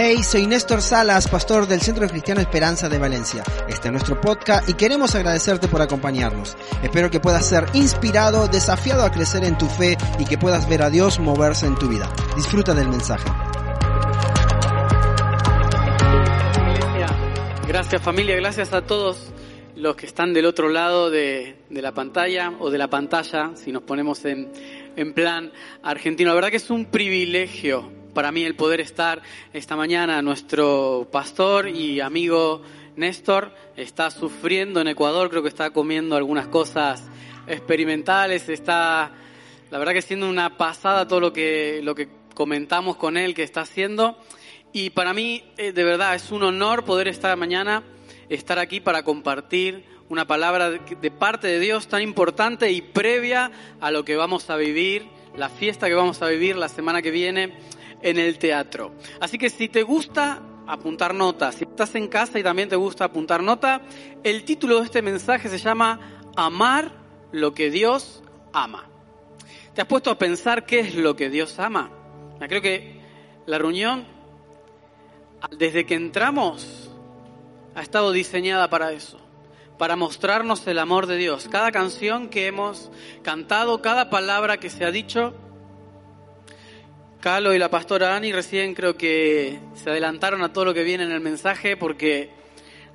Hey, soy Néstor Salas, pastor del Centro Cristiano Esperanza de Valencia. Este es nuestro podcast y queremos agradecerte por acompañarnos. Espero que puedas ser inspirado, desafiado a crecer en tu fe y que puedas ver a Dios moverse en tu vida. Disfruta del mensaje. Gracias familia, gracias a todos los que están del otro lado de, de la pantalla o de la pantalla, si nos ponemos en, en plan argentino. La verdad que es un privilegio para mí el poder estar esta mañana. Nuestro pastor y amigo Néstor está sufriendo en Ecuador, creo que está comiendo algunas cosas experimentales, está la verdad que siendo una pasada todo lo que, lo que comentamos con él que está haciendo. Y para mí, eh, de verdad, es un honor poder estar mañana, estar aquí para compartir una palabra de parte de Dios tan importante y previa a lo que vamos a vivir, la fiesta que vamos a vivir la semana que viene en el teatro. Así que si te gusta apuntar notas, si estás en casa y también te gusta apuntar nota, el título de este mensaje se llama Amar lo que Dios ama. ¿Te has puesto a pensar qué es lo que Dios ama? Creo que la reunión, desde que entramos, ha estado diseñada para eso, para mostrarnos el amor de Dios. Cada canción que hemos cantado, cada palabra que se ha dicho, Calo y la pastora Ani recién creo que se adelantaron a todo lo que viene en el mensaje porque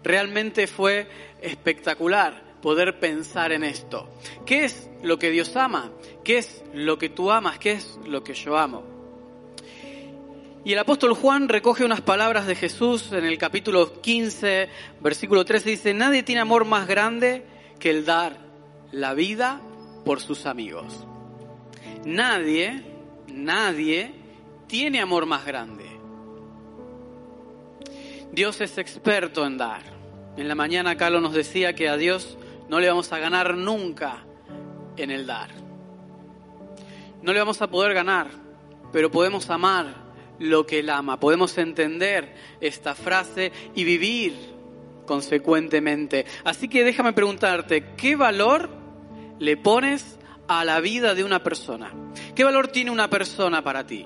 realmente fue espectacular poder pensar en esto. ¿Qué es lo que Dios ama? ¿Qué es lo que tú amas? ¿Qué es lo que yo amo? Y el apóstol Juan recoge unas palabras de Jesús en el capítulo 15, versículo 13, dice, nadie tiene amor más grande que el dar la vida por sus amigos. Nadie Nadie tiene amor más grande. Dios es experto en dar. En la mañana Carlos nos decía que a Dios no le vamos a ganar nunca en el dar. No le vamos a poder ganar, pero podemos amar lo que Él ama. Podemos entender esta frase y vivir consecuentemente. Así que déjame preguntarte, ¿qué valor le pones a la vida de una persona. ¿Qué valor tiene una persona para ti?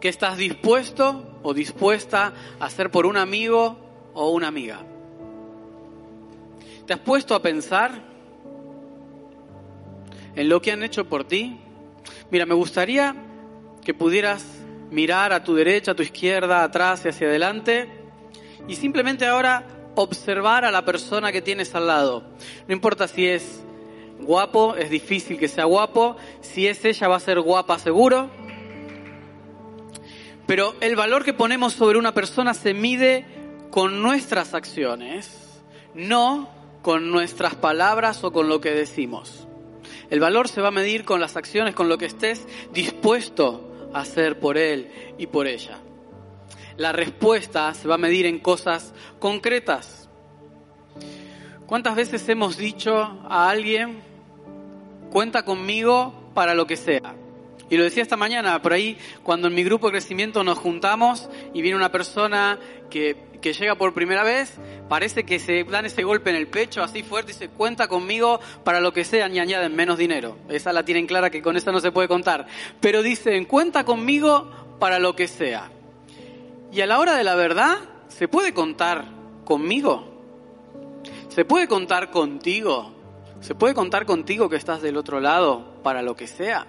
¿Qué estás dispuesto o dispuesta a hacer por un amigo o una amiga? ¿Te has puesto a pensar en lo que han hecho por ti? Mira, me gustaría que pudieras mirar a tu derecha, a tu izquierda, atrás y hacia adelante y simplemente ahora observar a la persona que tienes al lado. No importa si es guapo, es difícil que sea guapo, si es ella va a ser guapa seguro. Pero el valor que ponemos sobre una persona se mide con nuestras acciones, no con nuestras palabras o con lo que decimos. El valor se va a medir con las acciones, con lo que estés dispuesto a hacer por él y por ella. La respuesta se va a medir en cosas concretas. ¿Cuántas veces hemos dicho a alguien, cuenta conmigo para lo que sea? Y lo decía esta mañana, por ahí, cuando en mi grupo de crecimiento nos juntamos y viene una persona que, que llega por primera vez, parece que se dan ese golpe en el pecho así fuerte y dice, cuenta conmigo para lo que sea y añaden menos dinero. Esa la tienen clara que con esa no se puede contar. Pero dicen, cuenta conmigo para lo que sea. Y a la hora de la verdad, ¿se puede contar conmigo? Se puede contar contigo. Se puede contar contigo que estás del otro lado para lo que sea.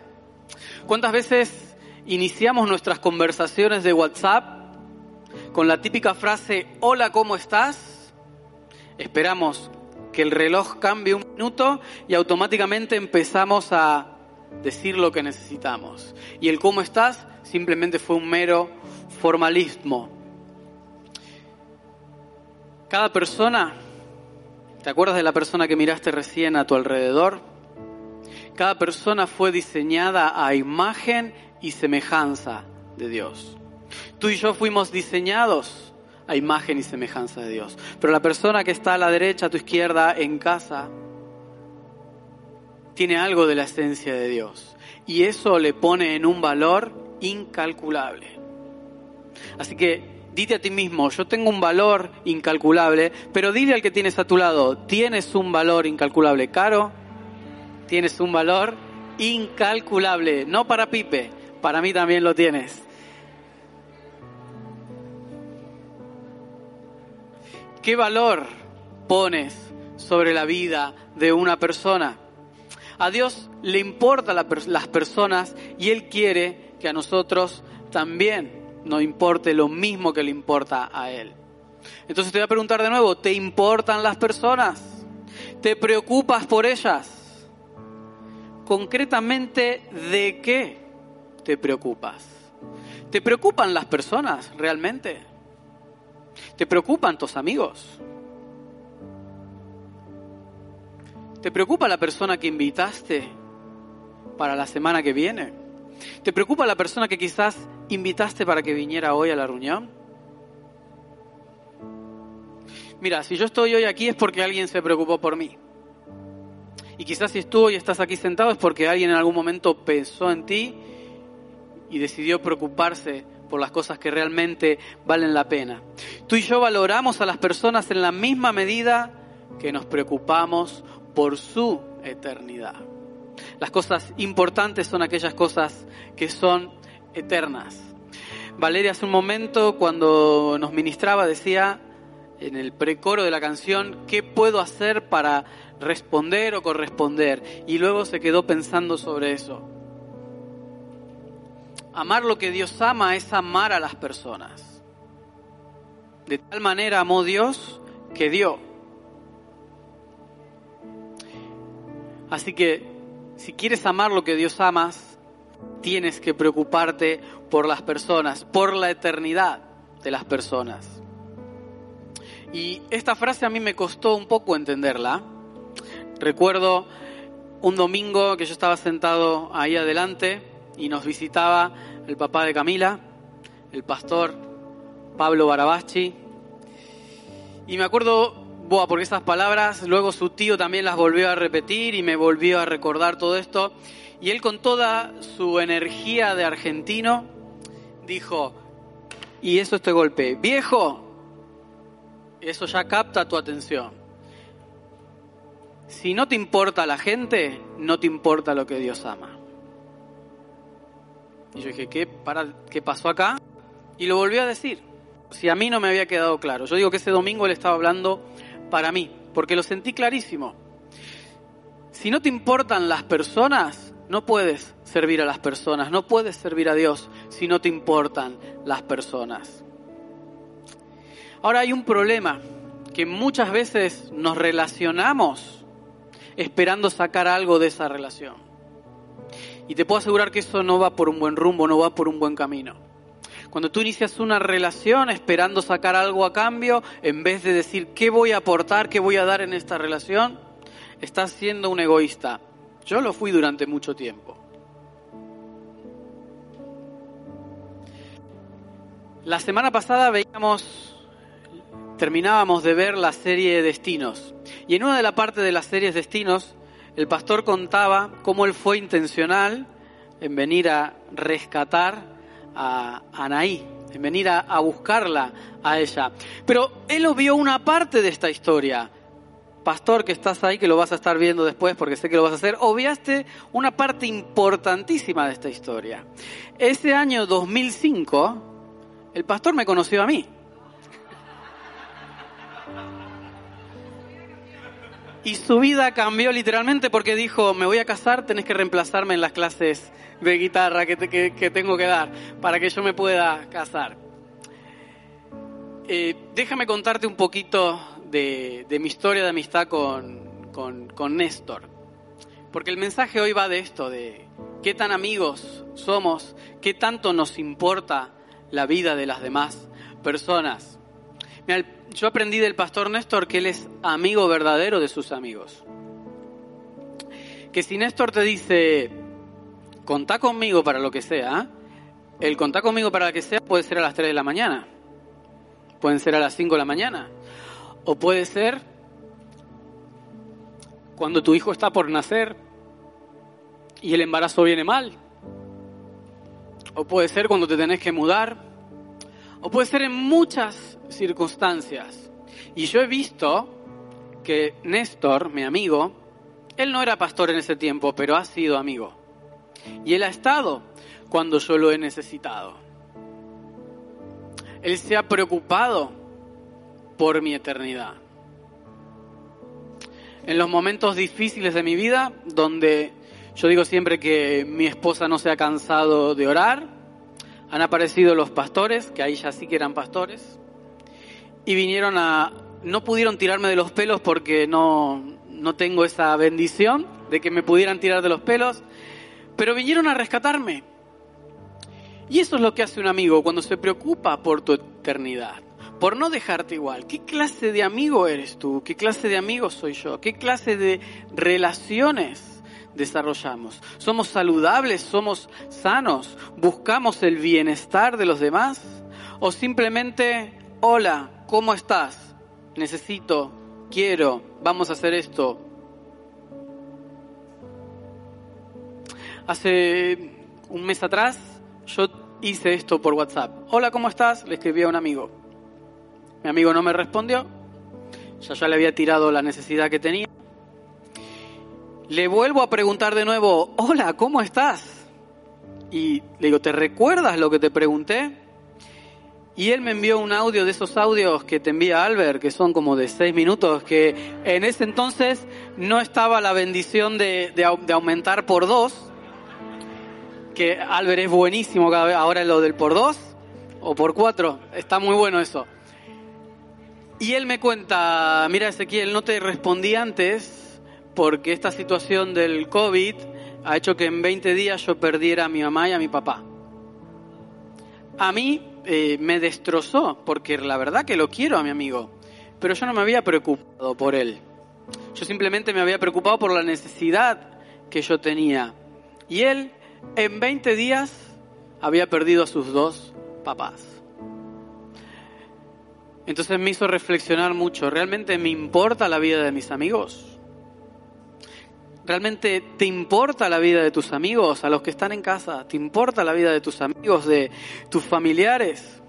¿Cuántas veces iniciamos nuestras conversaciones de WhatsApp con la típica frase, hola, ¿cómo estás? Esperamos que el reloj cambie un minuto y automáticamente empezamos a decir lo que necesitamos. Y el cómo estás simplemente fue un mero formalismo. Cada persona ¿Te acuerdas de la persona que miraste recién a tu alrededor? Cada persona fue diseñada a imagen y semejanza de Dios. Tú y yo fuimos diseñados a imagen y semejanza de Dios. Pero la persona que está a la derecha, a tu izquierda, en casa, tiene algo de la esencia de Dios. Y eso le pone en un valor incalculable. Así que dite a ti mismo, yo tengo un valor incalculable, pero dile al que tienes a tu lado, tienes un valor incalculable. Caro, tienes un valor incalculable, no para Pipe, para mí también lo tienes. ¿Qué valor pones sobre la vida de una persona? A Dios le importan las personas y Él quiere que a nosotros también nos importe lo mismo que le importa a Él. Entonces te voy a preguntar de nuevo, ¿te importan las personas? ¿Te preocupas por ellas? Concretamente, ¿de qué te preocupas? ¿Te preocupan las personas realmente? ¿Te preocupan tus amigos? ¿Te preocupa la persona que invitaste para la semana que viene? ¿Te preocupa la persona que quizás invitaste para que viniera hoy a la reunión? Mira, si yo estoy hoy aquí es porque alguien se preocupó por mí. Y quizás si tú hoy estás aquí sentado es porque alguien en algún momento pensó en ti y decidió preocuparse por las cosas que realmente valen la pena. Tú y yo valoramos a las personas en la misma medida que nos preocupamos por su eternidad. Las cosas importantes son aquellas cosas que son eternas. Valeria hace un momento cuando nos ministraba decía en el precoro de la canción, ¿qué puedo hacer para responder o corresponder? Y luego se quedó pensando sobre eso. Amar lo que Dios ama es amar a las personas. De tal manera amó Dios que dio. Así que si quieres amar lo que Dios amas, tienes que preocuparte por las personas, por la eternidad de las personas. Y esta frase a mí me costó un poco entenderla. Recuerdo un domingo que yo estaba sentado ahí adelante y nos visitaba el papá de Camila, el pastor Pablo Barabachi. Y me acuerdo, boa, porque esas palabras, luego su tío también las volvió a repetir y me volvió a recordar todo esto. Y él con toda su energía de argentino dijo, y eso este golpe, viejo, eso ya capta tu atención. Si no te importa la gente, no te importa lo que Dios ama. Y yo dije, ¿qué, para, ¿qué pasó acá? Y lo volvió a decir. Si a mí no me había quedado claro. Yo digo que ese domingo él estaba hablando para mí, porque lo sentí clarísimo. Si no te importan las personas, no puedes servir a las personas, no puedes servir a Dios si no te importan las personas. Ahora hay un problema, que muchas veces nos relacionamos esperando sacar algo de esa relación. Y te puedo asegurar que eso no va por un buen rumbo, no va por un buen camino. Cuando tú inicias una relación esperando sacar algo a cambio, en vez de decir qué voy a aportar, qué voy a dar en esta relación, estás siendo un egoísta. Yo lo fui durante mucho tiempo. La semana pasada veíamos terminábamos de ver la serie Destinos. Y en una de las partes de las series Destinos, el pastor contaba cómo él fue intencional en venir a rescatar a Anaí, en venir a, buscarla a ella. Pero él vio una parte de esta historia. Pastor que estás ahí, que lo vas a estar viendo después porque sé que lo vas a hacer, obviaste una parte importantísima de esta historia. Ese año 2005, el pastor me conoció a mí. Y su vida cambió literalmente porque dijo, me voy a casar, tenés que reemplazarme en las clases de guitarra que, tengo que dar para que yo me pueda casar. Eh, déjame contarte un poquito de, mi historia de amistad con, con Néstor. Porque el mensaje hoy va de esto, de qué tan amigos somos, qué tanto nos importa la vida de las demás personas. Yo aprendí del pastor Néstor que él es amigo verdadero de sus amigos. Que si Néstor te dice, contá conmigo para lo que sea, el contá conmigo para lo que sea puede ser a las 3 de la mañana, pueden ser a las 5 de la mañana, o puede ser cuando tu hijo está por nacer y el embarazo viene mal, o puede ser cuando te tenés que mudar, o puede ser en muchas circunstancias. Y yo he visto que Néstor, mi amigo, él no era pastor en ese tiempo, pero ha sido amigo. Y él ha estado cuando yo lo he necesitado. Él se ha preocupado por mi eternidad. En los momentos difíciles de mi vida, donde yo digo siempre que mi esposa no se ha cansado de orar, han aparecido los pastores, que ahí ya sí que eran pastores, y vinieron a... No pudieron tirarme de los pelos porque no, no tengo esa bendición de que me pudieran tirar de los pelos, pero vinieron a rescatarme. Y eso es lo que hace un amigo cuando se preocupa por tu eternidad, por no dejarte igual. ¿Qué clase de amigo eres tú? ¿Qué clase de amigo soy yo? ¿Qué clase de relaciones desarrollamos? ¿Somos saludables? ¿Somos sanos? ¿Buscamos el bienestar de los demás? ¿O simplemente, hola, ¿cómo estás? Necesito, quiero, vamos a hacer esto. Hace un mes atrás yo hice esto por WhatsApp. Hola, ¿cómo estás? Le escribí a un amigo. Mi amigo no me respondió. Ya ya le había tirado la necesidad que tenía. Le vuelvo a preguntar de nuevo, hola, ¿cómo estás? Y le digo, ¿te recuerdas lo que te pregunté? Y él me envió un audio de esos audios que te envía Albert, que son como de seis minutos, que en ese entonces no estaba la bendición de, de, aumentar por dos, que Albert es buenísimo cada vez, ahora lo del por dos o por cuatro, está muy bueno eso. Y él me cuenta, mira Ezequiel, no te respondí antes porque esta situación del COVID ha hecho que en 20 días yo perdiera a mi mamá y a mi papá. A mí eh, me destrozó, porque la verdad que lo quiero a mi amigo, pero yo no me había preocupado por él. Yo simplemente me había preocupado por la necesidad que yo tenía. Y él en 20 días había perdido a sus dos papás. Entonces me hizo reflexionar mucho, ¿realmente me importa la vida de mis amigos? ¿Realmente te importa la vida de tus amigos, a los que están en casa? ¿Te importa la vida de tus amigos, de tus familiares?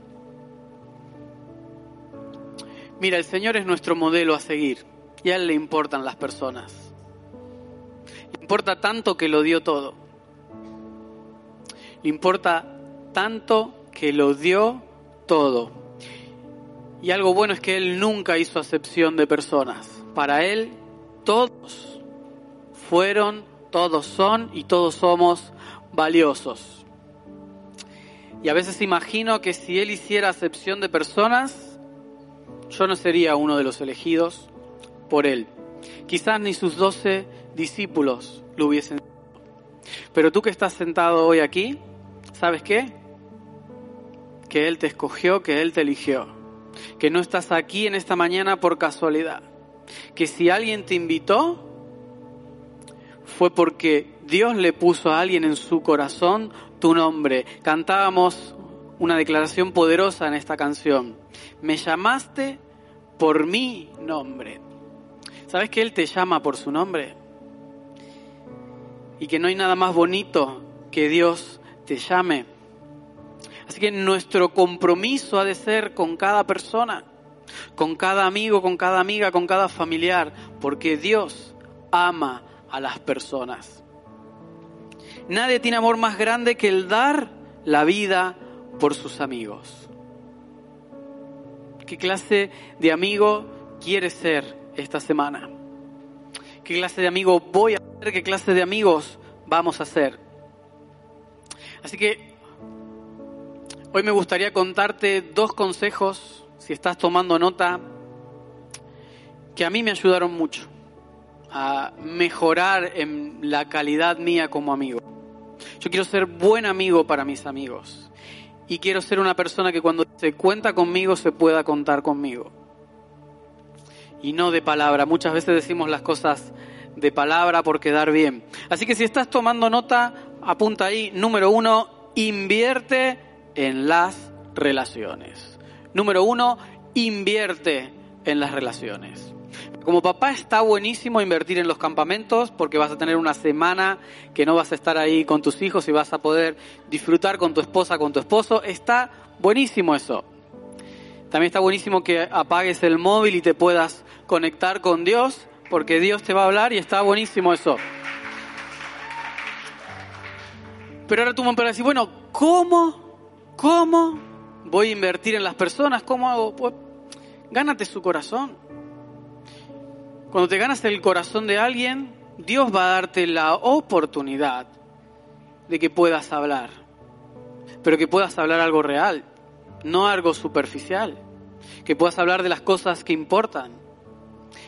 Mira, el Señor es nuestro modelo a seguir y a Él le importan las personas. Le importa tanto que lo dio todo. Le importa tanto que lo dio todo. Y algo bueno es que Él nunca hizo acepción de personas. Para Él, todos fueron, todos son y todos somos valiosos. Y a veces imagino que si Él hiciera acepción de personas, yo no sería uno de los elegidos por Él. Quizás ni sus doce discípulos lo hubiesen pero tú que estás sentado hoy aquí, ¿sabes qué? Que Él te escogió, que Él te eligió. Que no estás aquí en esta mañana por casualidad. Que si alguien te invitó, fue porque Dios le puso a alguien en su corazón tu nombre. Cantábamos una declaración poderosa en esta canción. Me llamaste por mi nombre. ¿Sabes que Él te llama por su nombre? Y que no hay nada más bonito que Dios te llame. Así que nuestro compromiso ha de ser con cada persona, con cada amigo, con cada amiga, con cada familiar, porque Dios ama a las personas. Nadie tiene amor más grande que el dar la vida por sus amigos. ¿Qué clase de amigo quieres ser esta semana? ¿Qué clase de amigo voy a ser? ¿Qué clase de amigos vamos a ser? Así que hoy me gustaría contarte dos consejos, si estás tomando nota, que a mí me ayudaron mucho a mejorar en la calidad mía como amigo. Yo quiero ser buen amigo para mis amigos y quiero ser una persona que cuando se cuenta conmigo se pueda contar conmigo. Y no de palabra. Muchas veces decimos las cosas de palabra por quedar bien. Así que si estás tomando nota, apunta ahí. Número uno, invierte en las relaciones. Número uno, invierte en las relaciones. Como papá está buenísimo invertir en los campamentos porque vas a tener una semana que no vas a estar ahí con tus hijos y vas a poder disfrutar con tu esposa, con tu esposo. Está buenísimo eso. También está buenísimo que apagues el móvil y te puedas conectar con Dios porque Dios te va a hablar y está buenísimo eso. Pero ahora tú me decir, bueno, ¿cómo? ¿Cómo voy a invertir en las personas? ¿Cómo hago? Pues gánate su corazón. Cuando te ganas el corazón de alguien, Dios va a darte la oportunidad de que puedas hablar, pero que puedas hablar algo real, no algo superficial, que puedas hablar de las cosas que importan,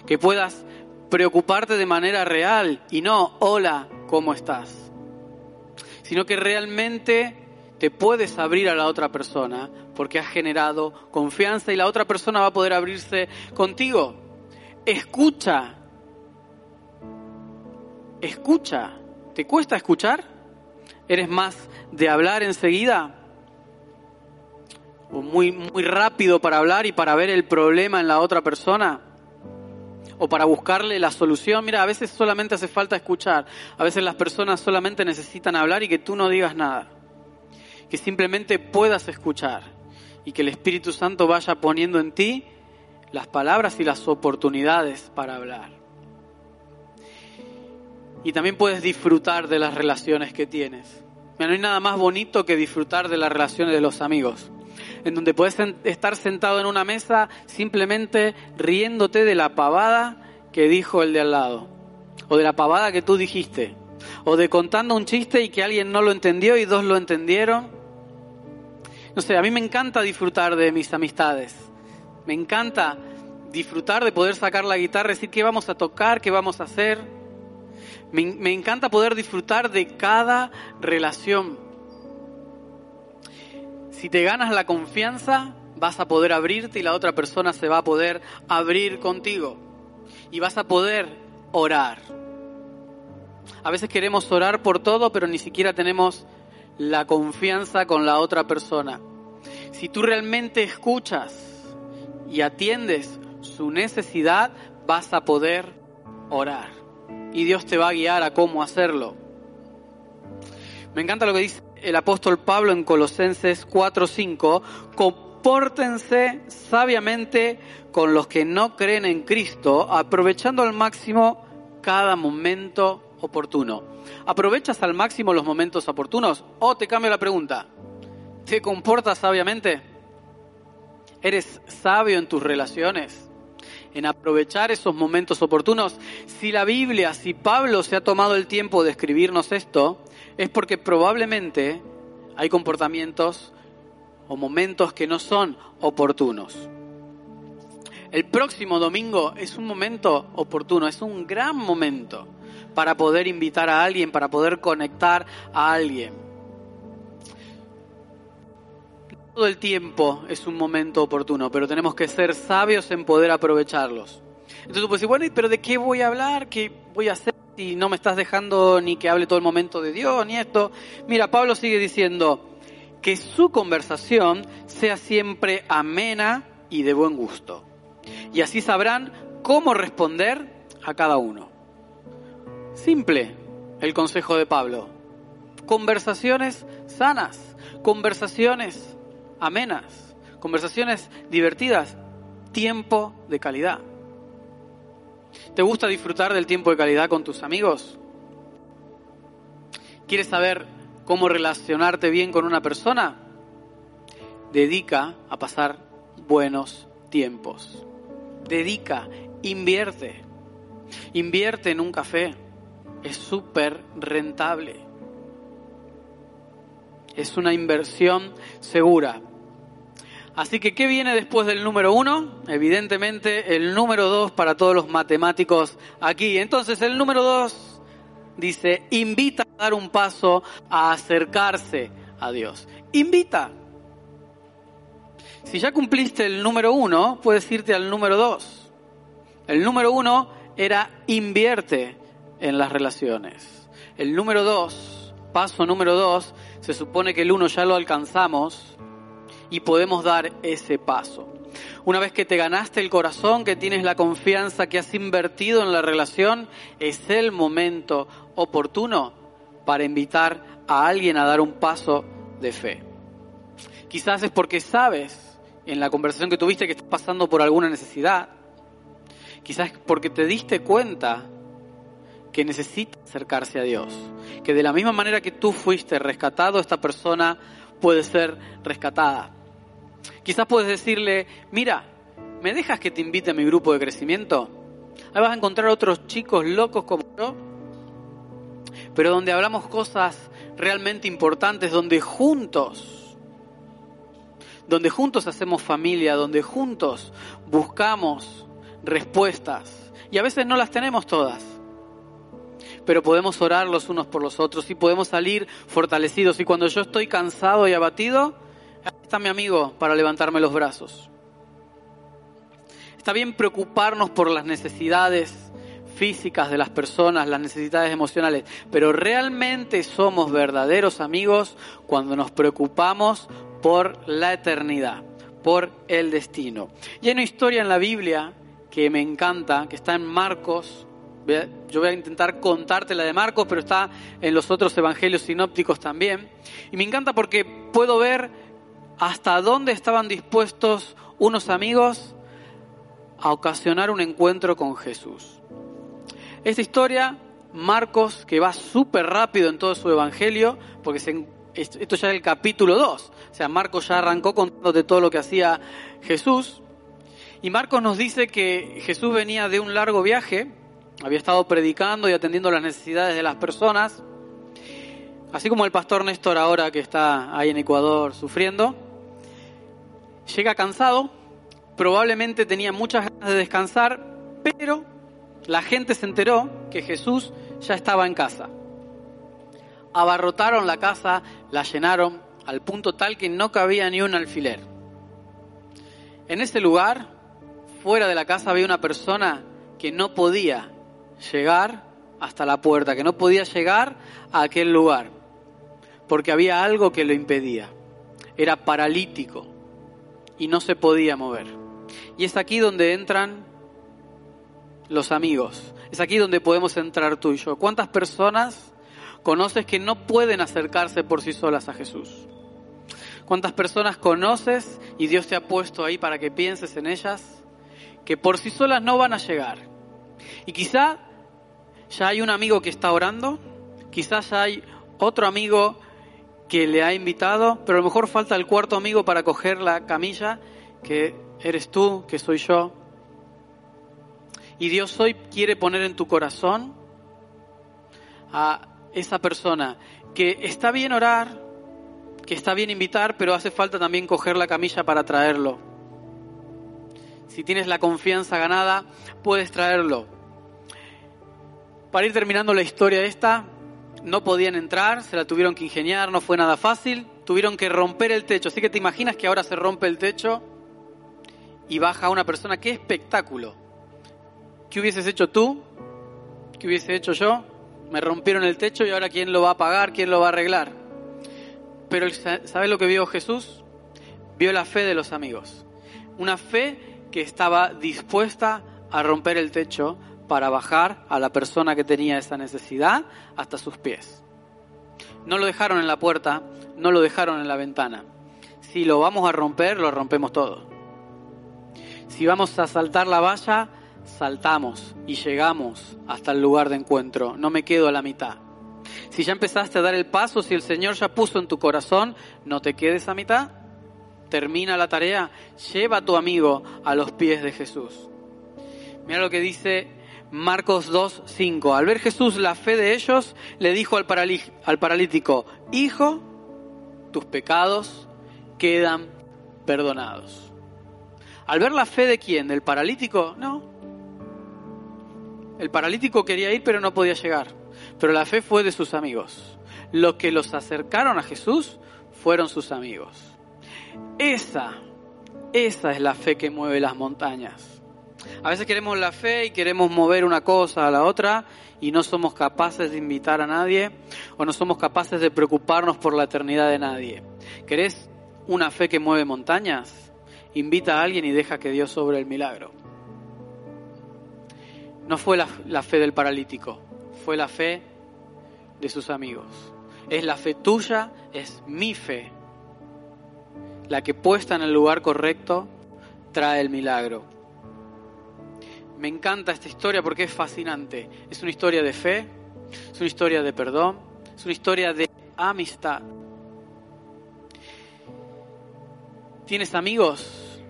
que puedas preocuparte de manera real y no, hola, ¿cómo estás? Sino que realmente te puedes abrir a la otra persona porque has generado confianza y la otra persona va a poder abrirse contigo. Escucha. Escucha. ¿Te cuesta escuchar? ¿Eres más de hablar enseguida? ¿O muy, muy rápido para hablar y para ver el problema en la otra persona? ¿O para buscarle la solución? Mira, a veces solamente hace falta escuchar. A veces las personas solamente necesitan hablar y que tú no digas nada que simplemente puedas escuchar y que el Espíritu Santo vaya poniendo en ti las palabras y las oportunidades para hablar. Y también puedes disfrutar de las relaciones que tienes. No hay nada más bonito que disfrutar de las relaciones de los amigos, en donde puedes estar sentado en una mesa simplemente riéndote de la pavada que dijo el de al lado, o de la pavada que tú dijiste, o de contando un chiste y que alguien no lo entendió y dos lo entendieron, no sé, a mí me encanta disfrutar de mis amistades. Me encanta disfrutar de poder sacar la guitarra, decir qué vamos a tocar, qué vamos a hacer. Me, me encanta poder disfrutar de cada relación. Si te ganas la confianza, vas a poder abrirte y la otra persona se va a poder abrir contigo. Y vas a poder orar. A veces queremos orar por todo, pero ni siquiera tenemos la confianza con la otra persona. Si tú realmente escuchas y atiendes su necesidad, vas a poder orar. Y Dios te va a guiar a cómo hacerlo. Me encanta lo que dice el apóstol Pablo en Colosenses 4:5, compórtense sabiamente con los que no creen en Cristo, aprovechando al máximo cada momento oportuno. ¿Aprovechas al máximo los momentos oportunos? O te cambio la pregunta. ¿Te comportas sabiamente? ¿Eres sabio en tus relaciones? En aprovechar esos momentos oportunos. Si la Biblia, si Pablo se ha tomado el tiempo de escribirnos esto, es porque probablemente hay comportamientos o momentos que no son oportunos. El próximo domingo es un momento oportuno, es un gran momento para poder invitar a alguien, para poder conectar a alguien. Todo el tiempo es un momento oportuno, pero tenemos que ser sabios en poder aprovecharlos. Entonces decir, bueno, pero ¿de qué voy a hablar? ¿Qué voy a hacer si no me estás dejando ni que hable todo el momento de Dios, ni esto? Mira, Pablo sigue diciendo que su conversación sea siempre amena y de buen gusto. Y así sabrán cómo responder a cada uno. Simple el consejo de Pablo. Conversaciones sanas, conversaciones amenas, conversaciones divertidas, tiempo de calidad. ¿Te gusta disfrutar del tiempo de calidad con tus amigos? ¿Quieres saber cómo relacionarte bien con una persona? Dedica a pasar buenos tiempos. Dedica, invierte. Invierte en un café, es súper rentable. Es una inversión segura. Así que, ¿qué viene después del número uno? Evidentemente, el número dos para todos los matemáticos aquí. Entonces, el número dos dice, invita a dar un paso a acercarse a Dios. Invita. Si ya cumpliste el número uno, puedes irte al número dos. El número uno era invierte en las relaciones. El número dos, paso número dos, se supone que el uno ya lo alcanzamos y podemos dar ese paso. Una vez que te ganaste el corazón, que tienes la confianza, que has invertido en la relación, es el momento oportuno para invitar a alguien a dar un paso de fe. Quizás es porque sabes en la conversación que tuviste que estás pasando por alguna necesidad. Quizás es porque te diste cuenta que necesita acercarse a Dios. Que de la misma manera que tú fuiste rescatado, esta persona puede ser rescatada. Quizás puedes decirle, mira, ¿me dejas que te invite a mi grupo de crecimiento? Ahí vas a encontrar otros chicos locos como yo, pero donde hablamos cosas realmente importantes, donde juntos, donde juntos hacemos familia, donde juntos buscamos respuestas. Y a veces no las tenemos todas, pero podemos orar los unos por los otros y podemos salir fortalecidos. Y cuando yo estoy cansado y abatido, ahí está mi amigo para levantarme los brazos. Está bien preocuparnos por las necesidades físicas de las personas, las necesidades emocionales, pero realmente somos verdaderos amigos cuando nos preocupamos por la eternidad, por el destino. Y hay una historia en la Biblia que me encanta, que está en Marcos. Yo voy a intentar contarte la de Marcos, pero está en los otros evangelios sinópticos también. Y me encanta porque puedo ver hasta dónde estaban dispuestos unos amigos a ocasionar un encuentro con Jesús. Esta historia, Marcos, que va súper rápido en todo su evangelio, porque esto ya es el capítulo 2, o sea, Marcos ya arrancó contándote todo lo que hacía Jesús, y Marcos nos dice que Jesús venía de un largo viaje, había estado predicando y atendiendo las necesidades de las personas, así como el pastor Néstor ahora que está ahí en Ecuador sufriendo, llega cansado, probablemente tenía muchas ganas de descansar, pero la gente se enteró que Jesús ya estaba en casa. Abarrotaron la casa, la llenaron al punto tal que no cabía ni un alfiler. En ese lugar, fuera de la casa, había una persona que no podía llegar hasta la puerta, que no podía llegar a aquel lugar, porque había algo que lo impedía. Era paralítico y no se podía mover. Y es aquí donde entran los amigos. Es aquí donde podemos entrar tú y yo. ¿Cuántas personas conoces que no pueden acercarse por sí solas a Jesús? ¿Cuántas personas conoces y Dios te ha puesto ahí para que pienses en ellas? Que por sí solas no van a llegar. Y quizá ya hay un amigo que está orando, quizás ya hay otro amigo que le ha invitado, pero a lo mejor falta el cuarto amigo para coger la camilla que eres tú, que soy yo. Y Dios hoy quiere poner en tu corazón a esa persona que está bien orar, que está bien invitar, pero hace falta también coger la camilla para traerlo. Si tienes la confianza ganada, puedes traerlo. Para ir terminando la historia esta, no podían entrar, se la tuvieron que ingeniar, no fue nada fácil, tuvieron que romper el techo. Así que te imaginas que ahora se rompe el techo y baja una persona. ¡Qué espectáculo! ¿Qué hubieses hecho tú? ¿Qué hubiese hecho yo? Me rompieron el techo y ahora quién lo va a pagar, quién lo va a arreglar. Pero ¿sabes lo que vio Jesús? Vio la fe de los amigos. Una fe que estaba dispuesta a romper el techo para bajar a la persona que tenía esa necesidad hasta sus pies. No lo dejaron en la puerta, no lo dejaron en la ventana. Si lo vamos a romper, lo rompemos todo. Si vamos a saltar la valla, saltamos y llegamos hasta el lugar de encuentro. No me quedo a la mitad. Si ya empezaste a dar el paso, si el Señor ya puso en tu corazón, no te quedes a mitad. Termina la tarea, lleva a tu amigo a los pies de Jesús. Mira lo que dice Marcos 2, 5. Al ver Jesús la fe de ellos, le dijo al, al paralítico, Hijo, tus pecados quedan perdonados. Al ver la fe de quién, del paralítico, no. El paralítico quería ir pero no podía llegar. Pero la fe fue de sus amigos. Los que los acercaron a Jesús fueron sus amigos. Esa, esa es la fe que mueve las montañas. A veces queremos la fe y queremos mover una cosa a la otra y no somos capaces de invitar a nadie o no somos capaces de preocuparnos por la eternidad de nadie. ¿Querés una fe que mueve montañas? invita a alguien y deja que Dios sobre el milagro. No fue la, fe del paralítico, fue la fe de sus amigos. Es la fe tuya, es mi fe, la que puesta en el lugar correcto trae el milagro. Me encanta esta historia porque es fascinante. Es una historia de fe, es una historia de perdón, es una historia de amistad. ¿Tienes amigos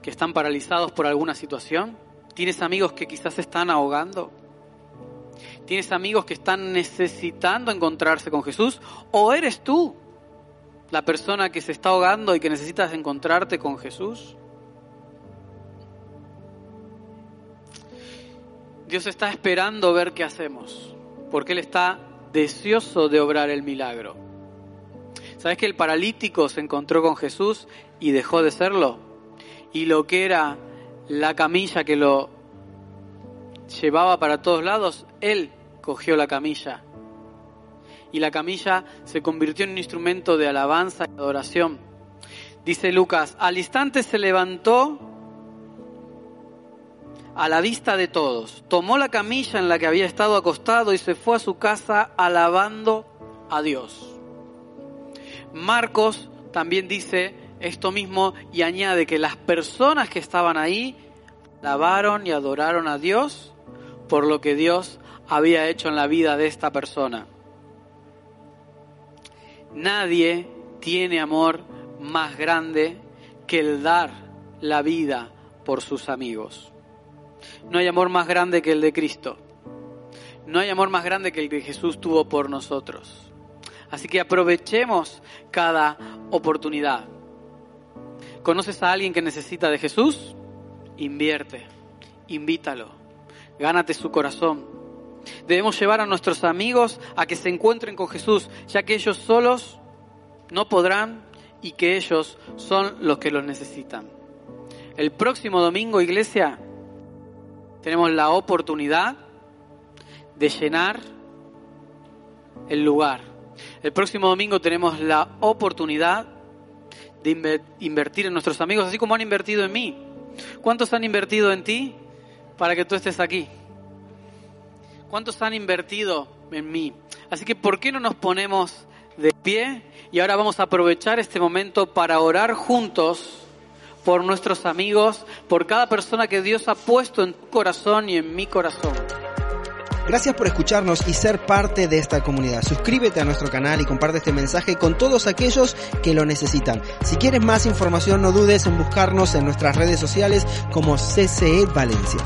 que están paralizados por alguna situación? ¿Tienes amigos que quizás están ahogando? ¿Tienes amigos que están necesitando encontrarse con Jesús? ¿O eres tú la persona que se está ahogando y que necesitas encontrarte con Jesús? Dios está esperando ver qué hacemos, porque Él está deseoso de obrar el milagro. ¿Sabes que el paralítico se encontró con Jesús y dejó de serlo? Y lo que era la camilla que lo llevaba para todos lados, Él cogió la camilla. Y la camilla se convirtió en un instrumento de alabanza y adoración. Dice Lucas, al instante se levantó a la vista de todos. Tomó la camilla en la que había estado acostado y se fue a su casa alabando a Dios. Marcos también dice esto mismo y añade que las personas que estaban ahí alabaron y adoraron a Dios por lo que Dios había hecho en la vida de esta persona. Nadie tiene amor más grande que el dar la vida por sus amigos. No hay amor más grande que el de Cristo. No hay amor más grande que el que Jesús tuvo por nosotros. Así que aprovechemos cada oportunidad. ¿Conoces a alguien que necesita de Jesús? Invierte, invítalo, gánate su corazón. Debemos llevar a nuestros amigos a que se encuentren con Jesús, ya que ellos solos no podrán y que ellos son los que los necesitan. El próximo domingo, iglesia, tenemos la oportunidad de llenar el lugar. El próximo domingo tenemos la oportunidad de invertir en nuestros amigos, así como han invertido en mí. ¿Cuántos han invertido en ti para que tú estés aquí? ¿Cuántos han invertido en mí? Así que, ¿por qué no nos ponemos de pie? Y ahora vamos a aprovechar este momento para orar juntos por nuestros amigos, por cada persona que Dios ha puesto en tu corazón y en mi corazón. Gracias por escucharnos y ser parte de esta comunidad. Suscríbete a nuestro canal y comparte este mensaje con todos aquellos que lo necesitan. Si quieres más información, no dudes en buscarnos en nuestras redes sociales como CCE Valencia.